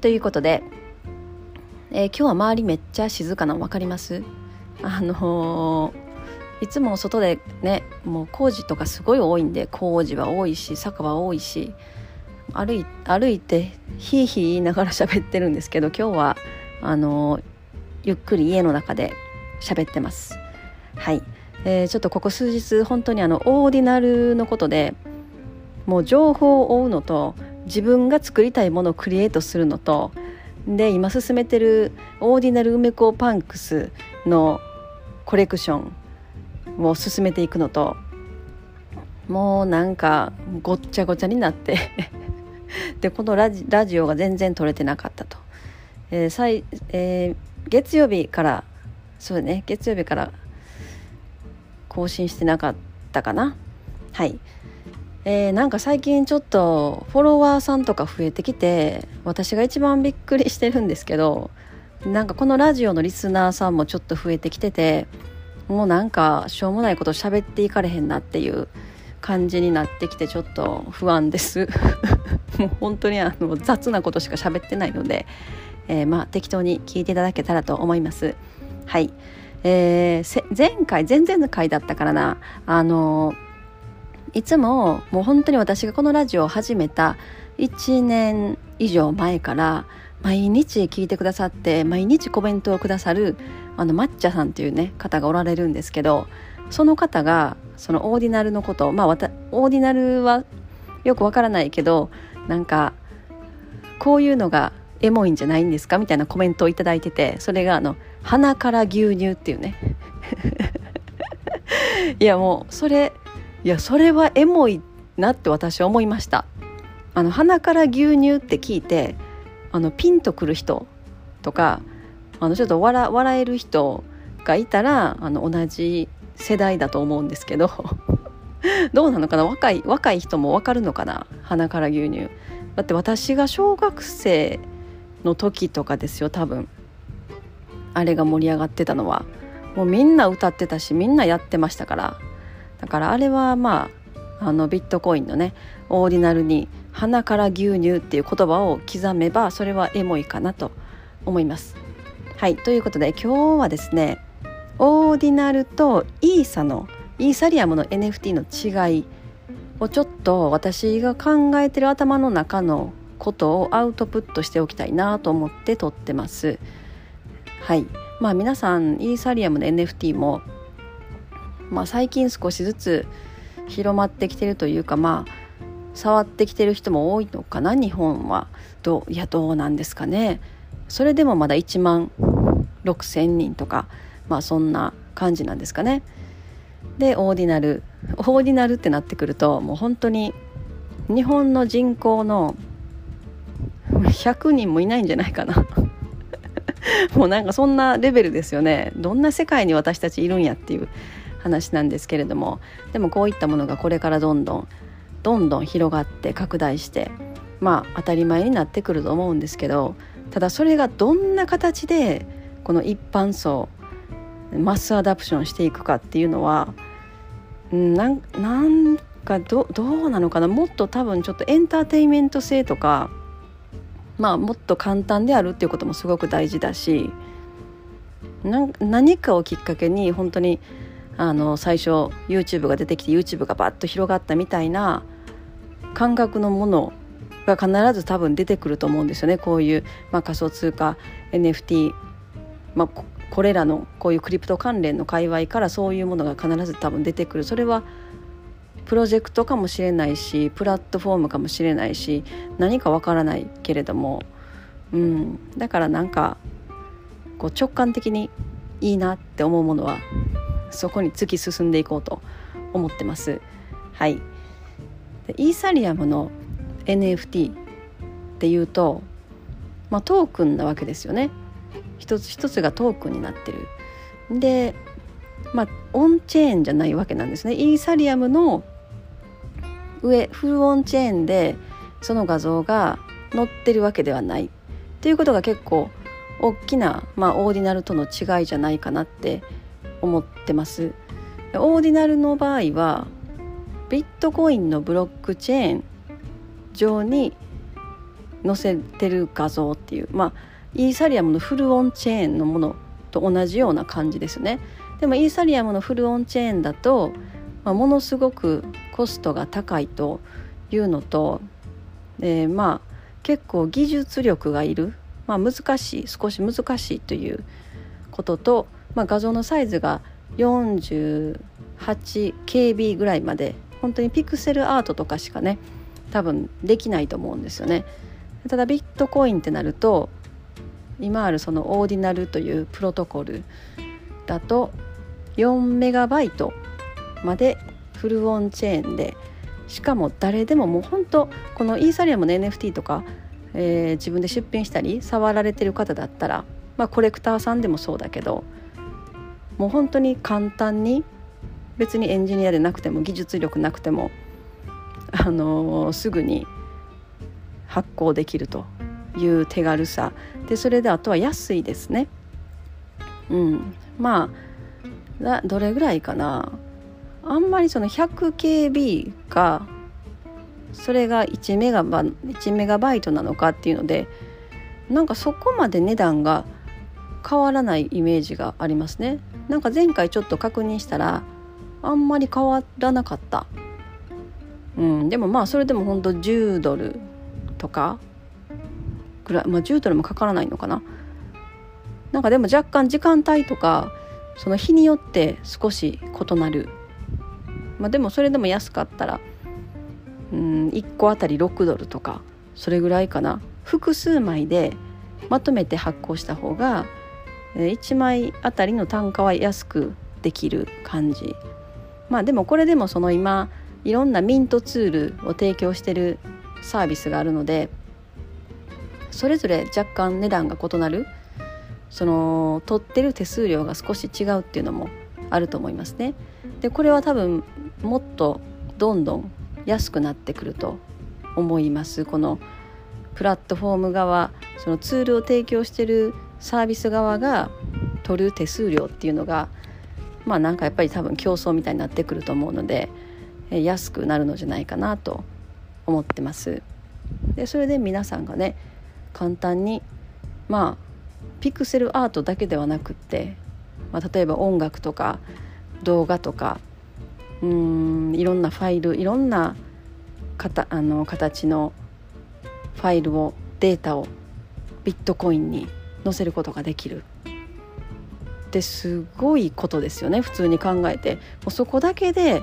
ということで、えー、今日は周りめっちゃ静かなの分かります？あのー、いつも外でねもう工事とかすごい多いんで工事は多いし坂は多いし歩い歩いてひいひい言いながら喋ってるんですけど今日はあの、ゆっくり家の中で喋ってます。はい、えー、ちょっとここ数日本当にあのオーディナルのことでもう情報を追うのと自分が作りたいものをクリエイトするのとで今進めてるオーディナル梅子パンクスのコレクションを進めていくのともうなんかごっちゃごちゃになって でこのラジラジオが全然撮れてなかったと、えー最えー、月曜日からそうね月曜日から更新してなかったかな。はい。えー、なんか最近ちょっとフォロワーさんとか増えてきて私が一番びっくりしてるんですけどなんかこのラジオのリスナーさんもちょっと増えてきててもうなんかしょうもないこと喋っていかれへんなっていう感じになってきてちょっと不安です。もう本当にあの雑なことしか喋ってないので、えー、まあ適当に聞いていただけたらと思います。はい。えー、前回前々回だったからな。あのーいつももう本当に私がこのラジオを始めた1年以上前から毎日聞いてくださって毎日コメントをくださるあの抹茶さんというね方がおられるんですけどその方がそのオーディナルのことまあオーディナルはよくわからないけどなんかこういうのがエモいんじゃないんですか？みたいなコメントを頂いててそれがあの「鼻から牛乳」っていうね。いやもうそれいやそれはエモいなって私は思いました。あの鼻から牛乳って聞いてあのピンとくる人とかあのちょっと笑笑える人がいたらあの同じ世代だと思うんですけど どうなのかな？若い若い人も分かるのかな？鼻から牛乳。だって私が小学生の時とかですよ多分。あれが盛り上がってたのは。もうみんな歌ってたしみんなやってましたから。だからあれはまああのビットコインのねオーディナルに「鼻から牛乳」っていう言葉を刻めばそれはエモいかなと思います。はいということで今日はですねオーディナルとイーサのイーサリアムの NFT の違いをちょっと私が考えてる頭の中のことをアウトプットしておきたいなと思って撮ってます。はいまあ皆さんイーサリアムの NFT もまあ、最近少しずつ広まってきてるというかまあ触ってきてる人も多いのかな日本は。どういやどうなんですかね。それでもまだ1万6,000人とかまあそんな感じなんですかね。でオーディナルオーディナルってなってくるともう本当に日本の人口の100人もいないんじゃないかな。もうなんかそんなレベルですよね。どんな世界に私たちいるんやっていう。話なんですけれどもでもこういったものがこれからどんどんどんどん広がって拡大してまあ当たり前になってくると思うんですけどただそれがどんな形でこの一般層マスアダプションしていくかっていうのはなんなんかどどうなのかな？もっと多分ちょっとエンターテインメント性とかまあもっと簡単であるっていうこともすごく大事だし何かをきっかけに本当にあの最初 YouTube が出てきて YouTube がバッと広がったみたいな感覚のものが必ず多分出てくると思うんですよね。こういう、まあ、仮想通貨 NFT、まあ、これらのこういうクリプト関連の界隈からそういうものが必ず多分出てくる。それはプロジェクトかもしれないしプラットフォームかもしれないし何かわからないけれども、うん、だからなんかこう直感的にいいなって思うものはそこに突き進んでいこうと思ってます。はい、イーサリアムの NFT っていうとまあ、トークンなわけですよね。一つ一つがトークンになってる。でまあオンチェーンじゃないわけなんですね。イーサリアムの上フルオンチェーンでその画像が載ってるわけではない。っていうことが結構大きな、まあ、オーディナルとの違いじゃないかなって思ってます。オーディナルの場合はビットコインのブロックチェーン上に載せてる画像っていうまあイーサリアムのフルオンチェーンのものと同じような感じですね。でもイーサリアムのフルオンチェーンだと、まあ、ものすごくコストが高いというのと、でまあ結構技術力がいる、まあ、難しい少し難しいということと、まあ、画像のサイズが 48KB ぐらいまで本当にピクセルアートとかしかね多分できないと思うんですよね。ただビットコインってなると今あるそのオーディナルというプロトコルだと4メガバイトまでフルオンチェーンでしかも誰でももう本当このイーサリアムの NFT とか、えー、自分で出品したり触られてる方だったら、まあ、コレクターさんでもそうだけどもう本当に簡単に別にエンジニアでなくても技術力なくても、あのー、すぐに発行できるという手軽さ。でそれであとは安いですね。うん、まあどれぐらいかな。あんまりその 100KB がそれが1メガバ1メガバイトなのかっていうのでなんかそこまで値段が変わらないイメージがありますね。なんか前回ちょっと確認したらあんまり変わらなかった。うんでもまあそれでもほんと10ドルとかぐらいまあ10ドルもかからないのかな。なんかでも若干時間帯とかその日によって少し異なる。まあでもそれでも安かったらうん1個あたり6ドルとかそれぐらいかな。複数枚でまとめて発行した方が1枚あたりの単価は安くできる感じまあでもこれでもその今いろんなミントツールを提供してるサービスがあるのでそれぞれ若干値段が異なるその取ってる手数料が少し違うっていうのもあると思いますね。でこれは多分もっとどんどん安くなってくると思いますこのプラットフォーム側そのツールを提供してるサービス側が取る手数料っていうのがまあなんかやっぱり多分競争みたいになってくると思うので安くなるのじゃないかなと思ってます。でそれで皆さんがね簡単にまあピクセルアートだけではなくって、まあ、例えば音楽とか動画とかうんいろんなファイルいろんなかたあの形のファイルをデータをビットコインに載せることができるってすごいことですよね普通に考えてもうそこだけで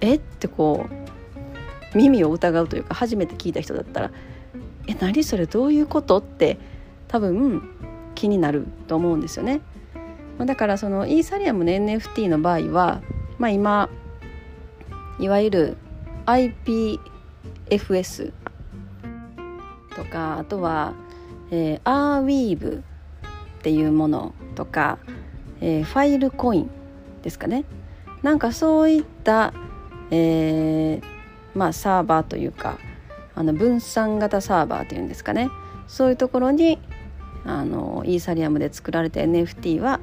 え？ってこう耳を疑うというか初めて聞いた人だったら「え何それどういうこと?」って多分気になると思うんですよね。だからそのイーサリアムの NFT の場合は、まあ、今いわゆる IPFS とかあとは、えー、Arweave っていうものとか、えー、ファイルコインですかねなんかそういった、えー、まあサーバーというかあの分散型サーバーというんですかねそういうところにあのイーサリアムで作られた NFT は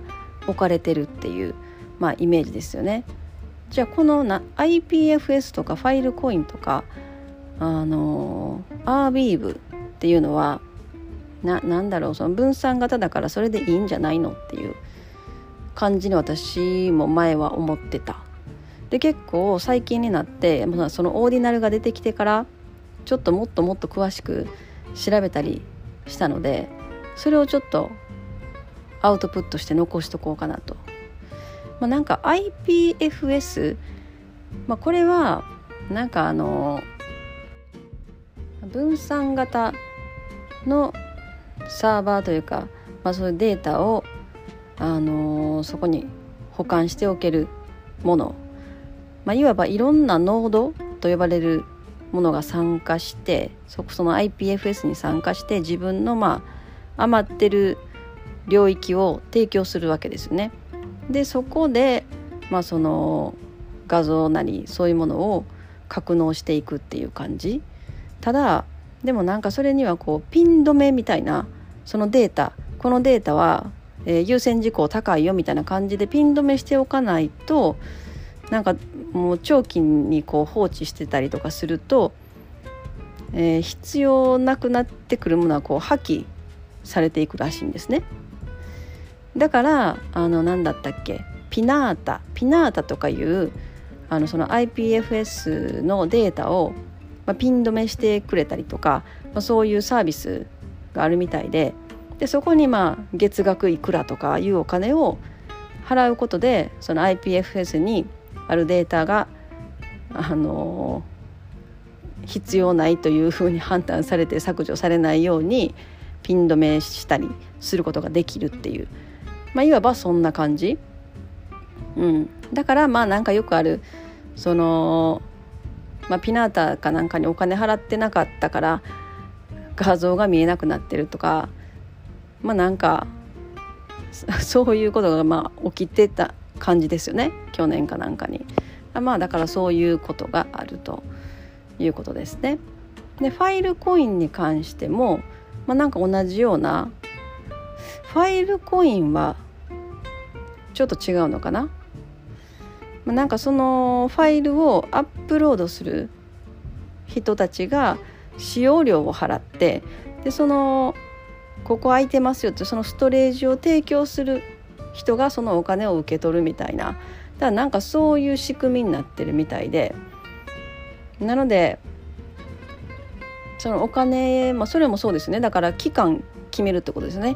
置かれてるっていう、まあ、イメージですよね。じゃあこのな IPFS とかファイルコインとかあの RBeave っていうのはななんだろうその分散型だからそれでいいんじゃないのっていう感じに私も前は思ってた。で結構最近になってそのオーディナルが出てきてからちょっともっともっと詳しく調べたりしたのでそれをちょっとアウトプットして残しとこうかなと。まあ、なんか IPFS、まあ、これはなんかあの分散型のサーバーというか、まあ、そういうデータを、あのそこに保管しておけるもの、まあ、いわばいろんなノードと呼ばれるものが参加してそその IPFS に参加して自分のまあ余ってる領域を提供するわけですよね。でそこで、まあ、その画像なりそういうものを格納していくっていう感じただでもなんかそれにはこうピン止めみたいなそのデータこのデータは、えー、優先事項高いよみたいな感じでピン止めしておかないとなんかもう長期にこう放置してたりとかすると、えー、必要なくなってくるものはこう破棄されていくらしいんですね。だからあの何だったっけピナータピナータとかいうあのその IPFS のデータを、まあ、ピン止めしてくれたりとか、まあ、そういうサービスがあるみたいででそこにまあ月額いくらとかいうお金を払うことでその IPFS にあるデータがあの必要ないというふうに判断されて削除されないようにピン止めしたりすることができるっていう、まあ、いわばそんな感じ、うん、だからまあなんかよくあるその、まあ、ピナータかなんかにお金払ってなかったから画像が見えなくなってるとかまあなんかそういうことがまあ起きてた感じですよね去年かなんかに。まあだからそういうことがあるということですね。でファイルコインに関しても、まあ、なんか同じようなファイルコインはちょっと違うのかなま、なんかそのファイルをアップロードする人たちが使用料を払ってでそのここ空いてますよってそのストレージを提供する人がそのお金を受け取るみたいな。だからなんかそういう仕組みになってるみたいで。なのでそのお金、まあ、それもそうですね。だから期間決めるってことですね。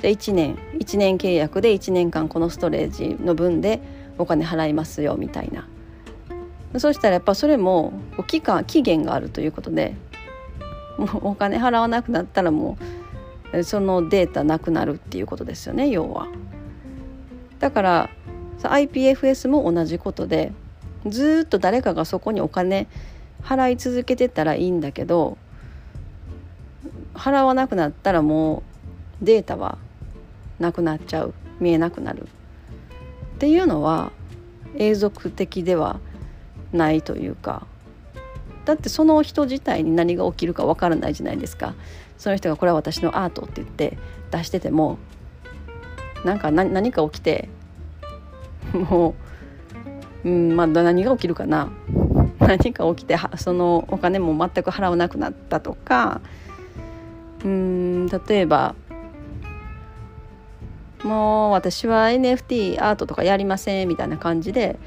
で1年1年契約で1年間このストレージの分でお金払いますよみたいな。そしたらやっぱそれも期間期限があるということでも うお金払わなくなったらもうそのデータなくなるっていうことですよね要は。だから IPFS も同じことでずっと誰かがそこにお金払い続けてたらいいんだけど払わなくなったらもうデータはなくなっちゃう見えなくなるっていうのは永続的ではないというかだってその人自体に何が起きるかわからないじゃないですか。その人がこれは私のアートって言って出しててもなんか何か起きてもう、うんまあ、何が起きるかな。何か起きてそのお金も全く払わなくなったとかうん例えばもう私は NFT アートとかやりませんみたいな感じで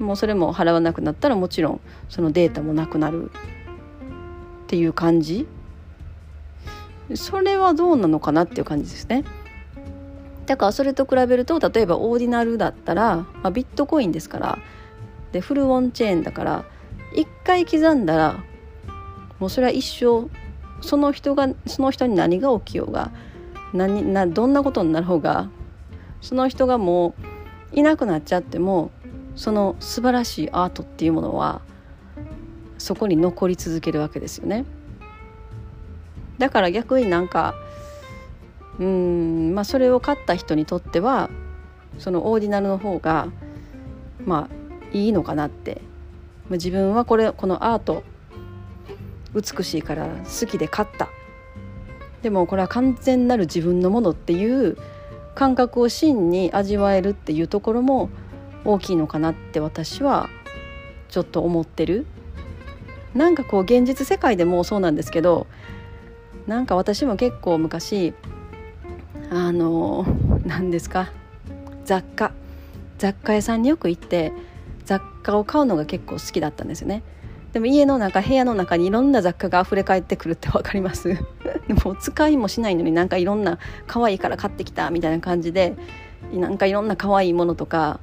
もうそれも払わなくなったらもちろんそのデータもなくなるっていう感じそれはどうなのかなっていう感じですね。だからそれと比べると例えばオーディナルだったら、まあ、ビットコインですからでフルオンチェーンだから一回刻んだらもうそれは一生その人がその人に何が起きようが何などんなことになろうがその人がもういなくなっちゃってもその素晴らしいアートっていうものはそこに残り続けるわけですよね。だから逆になんかうんまあそれを買った人にとってはそのオーディナルの方がまあいいのかなって自分はこれこのアート美しいから好きで買ったでもこれは完全なる自分のものっていう感覚を真に味わえるっていうところも大きいのかなって私はちょっと思ってるなんかこう現実世界でもそうなんですけどなんか私も結構昔あの何ですか雑貨雑貨屋さんによく行って雑貨を買うのが結構好きだったんですよね。でも家の中部屋の中にいろんな雑貨が溢れ返ってくるって分かります でも使いもしないのになんかいろんな可愛いから買ってきたみたいな感じでなんかいろんな可愛いものとか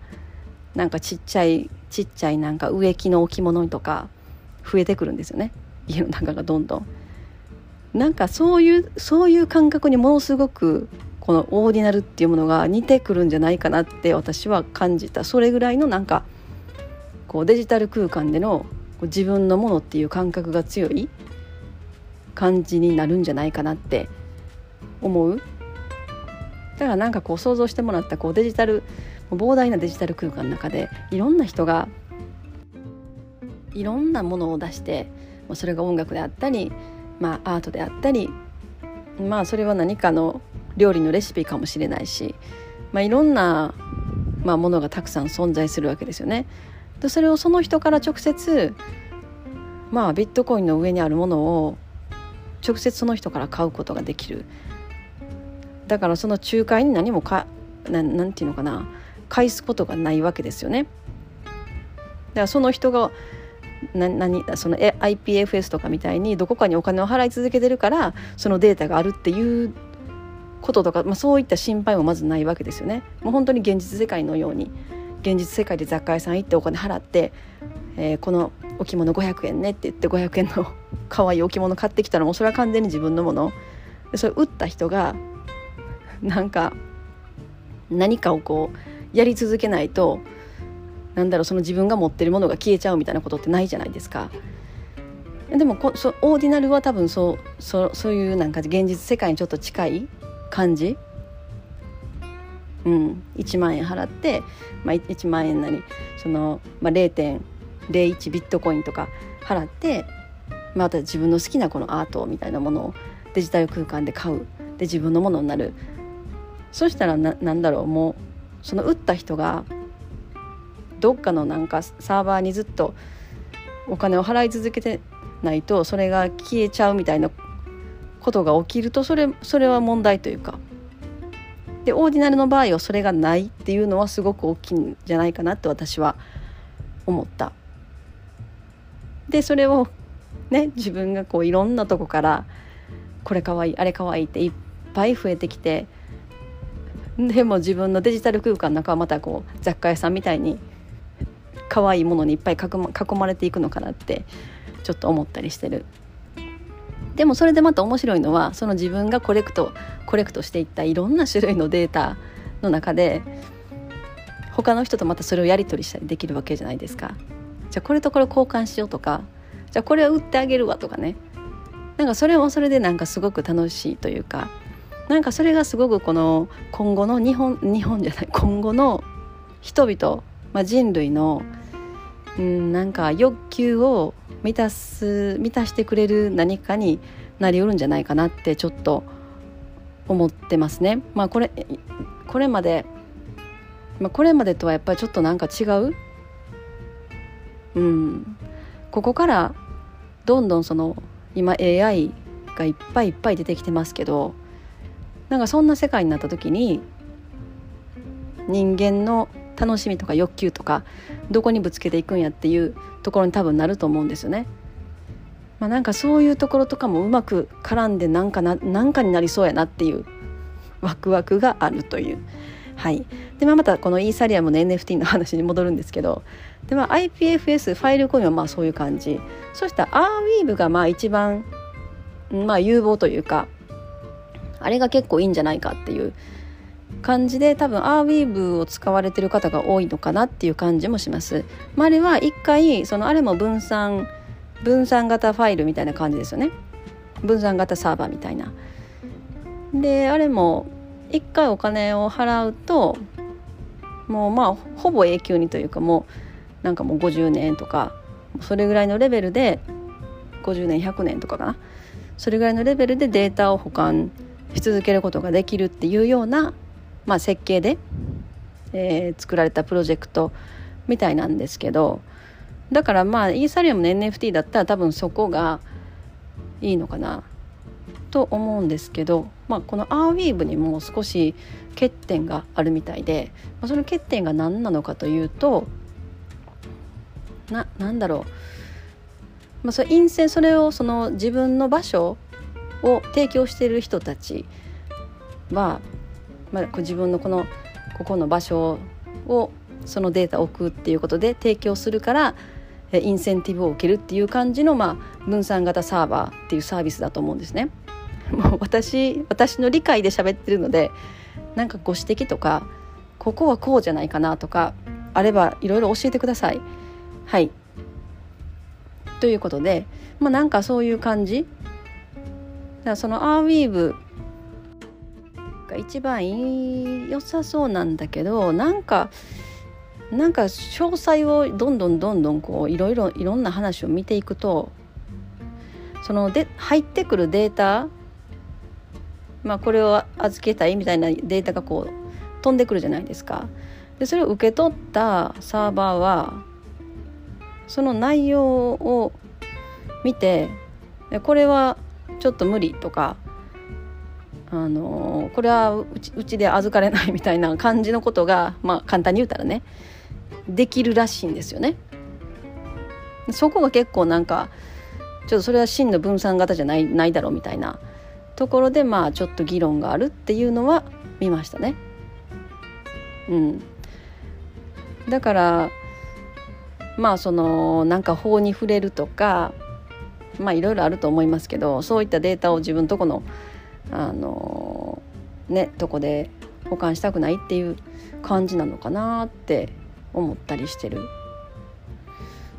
なんかちっちゃいちっちゃいなんか植木の置物とか増えてくるんですよね。家の中がどんどん。なんかそういうそういう感覚にものすごくこのオーディナルっていうものが似てくるんじゃないかなって私は感じた。それぐらいのなんかこうデジタル空間での自分のものっていう感覚が強い感じになるんじゃないかなって思う。だからなんかこう想像してもらったこうデジタル膨大なデジタル空間の中でいろんな人がいろんなものを出してそれが音楽であったり、まあ、アートであったりまあそれは何かの料理のレシピかもしれないし、まあ、いろんな、まあ、ものがたくさん存在するわけですよね。でそれをその人から直接まあビットコインの上にあるものを直接その人から買うことができるだからその仲介に何もかななんていうのかな返すことがないわけですよね。だからその人がな何その IPFS とかみたいにどこかにお金を払い続けてるからそのデータがあるっていうこととか、まあ、そういった心配もまずないわけですよね。もう本当に現実世界のように現実世界で雑貨屋さん行ってお金払って、えー、この置物500円ねって言って500円の可愛い置物買ってきたらもうそれは完全に自分のものでそれ売った人がなんか何かをこうやり続けないとなんだろうその自分が持ってるものが消えちゃうみたいなことってないじゃないですか。でもこそオーディナルは多分そうそそういうなんか現実世界にちょっと近い感じ、うん、1万円払って、まあ、1万円なりその、まあ、0.01ビットコインとか払ってまた自分の好きなこのアートみたいなものをデジタル空間で買う。で自分のものになる。そしたらななんだろうもうその打った人がどっかのなんかサーバーにずっとお金を払い続けてないとそれが消えちゃうみたいなことが起きるとそれそれは問題というかでオーディナルの場合はそれがないっていうのはすごく大きいんじゃないかなって私は思った。でそれをね自分がこういろんなとこからこれかわいいあれかわいいっていっぱい増えてきて でも自分のデジタル空間の中はまたこう雑貨屋さんみたいに可愛いものにいっぱい囲まれていくのかなってちょっと思ったりしてる。でもそれでまた面白いのはその自分がコレクトコレクトしていったいろんな種類のデータの中で他の人とまたそれをやり取りしたりできるわけじゃないですか。じゃあこれとこれ交換しようとかじゃあこれは売ってあげるわとかねなんかそれもそれでなんかすごく楽しいというかなんかそれがすごくこの今後の日本日本じゃない今後の人々、まあ、人類のうんなんか欲求を満たす満たしてくれる何かになりうるんじゃないかなってちょっと思ってますね。まあこれこれまで、まあ、これまでとはやっぱりちょっとなんか違う、うん、ここからどんどんその今 AI がいっぱいいっぱい出てきてますけどなんかそんな世界になった時に人間の楽しみとか欲求とかどこにぶつけていくんやっていうところに多分なると思うんですよね。まあ、なんかそういうところとかもうまく絡んでなんかななんかになりそうやなっていうワクワクがあるという。はい、で、まあ、またこのイーサリアムの NFT の話に戻るんですけどで、まあ、IPFS ファイルコインはまあそういう感じそしたら Arweave がまあ一番、まあ、有望というかあれが結構いいんじゃないかっていう感じで多分アーウィーブを使われてる方が多いのかなっていう感じもします。まあ、あれは一回そのあれも分散分散型ファイルみたいな感じですよね。分散型サーバーみたいな。であれも一回お金を払うともうまあほぼ永久にというかもうなんかもう50年とかそれぐらいのレベルで50年100年とかかなそれぐらいのレベルでデータを保管し続けることができるっていうようなまあ、設計で、えー、作られたプロジェクトみたいなんですけどだからまあイーサリアムの NFT だったら多分そこがいいのかなと思うんですけど、まあ、このアーウィーブにも少し欠点があるみたいで、まあ、その欠点が何なのかというとななんだろう、まあ、それ陰性それをその自分の場所を提供している人たちはまあ、自分のこのここの場所をそのデータを置くっていうことで提供するからインセンティブを受けるっていう感じの、まあ、分散型サーバーっていうサービスだと思うんですね。もう私私の理解で喋ってるのでなんかご指摘とかここはこうじゃないかなとかあればいろいろ教えてください。はいということで、まあ、なんかそういう感じからそのアーウィーブが一番いい良さそうなんだけどなんかなんか詳細をどんどんどんどんこういろいろいろんな話を見ていくとそので入ってくるデータまあこれを預けたいみたいなデータがこう飛んでくるじゃないですか。でそれを受け取ったサーバーはその内容を見てこれはちょっと無理とかあのこれはうちうちで預かれないみたいな感じのことが、まあ、簡単に言ったらねできるらしいんですよね。そこが結構なんかちょっとそれは真の分散型じゃないないだろうみたいなところでまあちょっと議論があるっていうのは見ましたね。うん、だからまあそのなんか法に触れるとかまあいろいろあると思いますけどそういったデータを自分とこのあのねとこで保管したくないっていう感じなのかなって思ったりしてる。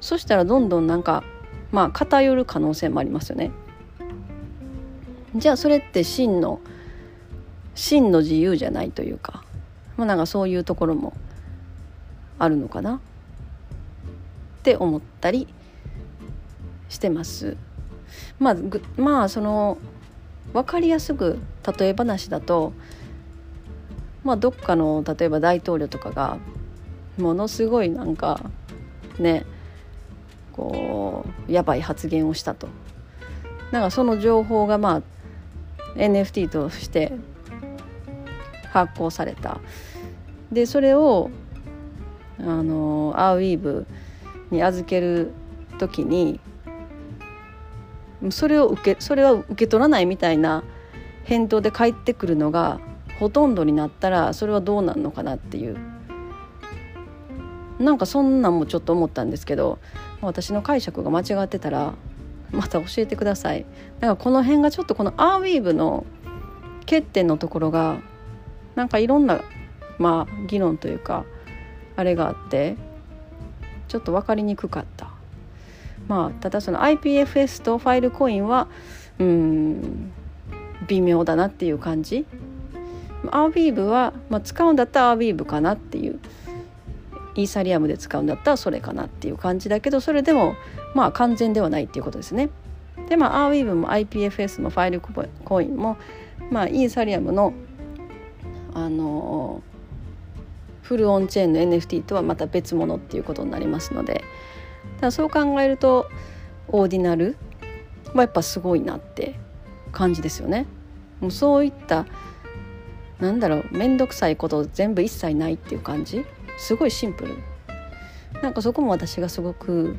そしたらどんどんなんかまあ偏る可能性もありますよね。じゃあそれって真の真の自由じゃないというかまあなんかそういうところもあるのかなって思ったりしてます。まあまあその分かりやすく例え話だとまあどっかの例えば大統領とかがものすごいなんかねこうやばい発言をしたと。なんかその情報がまあ NFT として発行された。でそれをあのアーウィーブに預ける時にそれを受けそれは受け取らないみたいな返答で返ってくるのがほとんどになったらそれはどうなんのかなっていう。なんかそんなんもちょっと思ったんですけど私の解釈が間違ってたらまた教えてください。だからこの辺がちょっとこのアーウィーブの欠点のところがなんかいろんなまあ議論というかあれがあってちょっと分かりにくかった。まあただその IPFS とファイルコインはうん微妙だなっていう感じアービーブは、まあ、使うんだったらアービーブかなっていうイーサリアムで使うんだったらそれかなっていう感じだけどそれでもまあ完全ではないっていうことですね。でまあアーウィーブも IPFS もファイルコインもまあイーサリアムのあのフルオンチェーンの NFT とはまた別物っていうことになりますのでだそう考えるとオーディナルはやっぱすごいなって感じですよね。もうそういったなんだろう面倒くさいこと全部一切ないっていう感じ。すごいシンプル。なんかそこも私がすごく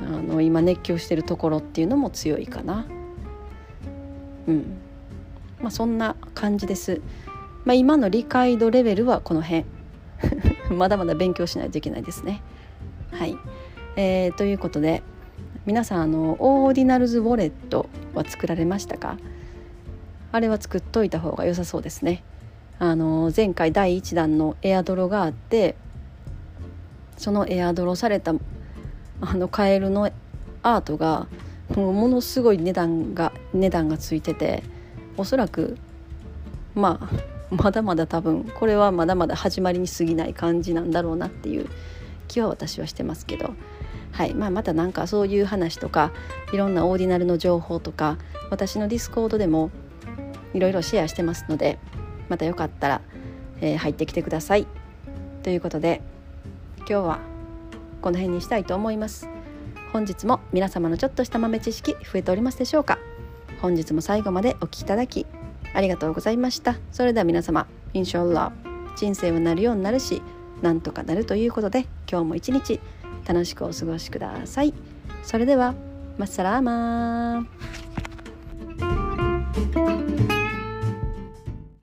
あの今熱狂してるところっていうのも強いかな。うん。まあそんな感じです。まあ今の理解度レベルはこの辺。まだまだ勉強しないといけないですね。えー、ということで皆さんあのオーディナルズウォレットは作られましたか？あれは作っといた方が良さそうですね。あの前回第1弾のエアドロがあってそのエアドロされたあのカエルのアートがもうものすごい値段が値段がついてておそらくまあまだまだ多分これはまだまだ始まりに過ぎない感じなんだろうなっていう気は私はしてますけど、はいまあ、また何かそういう話とかいろんな Ordinal の情報とか私のディスコードでもいろいろシェアしてますのでまたよかったら、えー、入ってきてください。ということで今日はこの辺にしたいと思います。本日も皆様のちょっとした豆知識増えておりますでしょうか本日も最後までお聴きいただきありがとうございましたそれでは皆様インシャアラ人生はなるようになるしなんとかなるということで今日も一日楽しくお過ごしください。それではマッサラーマー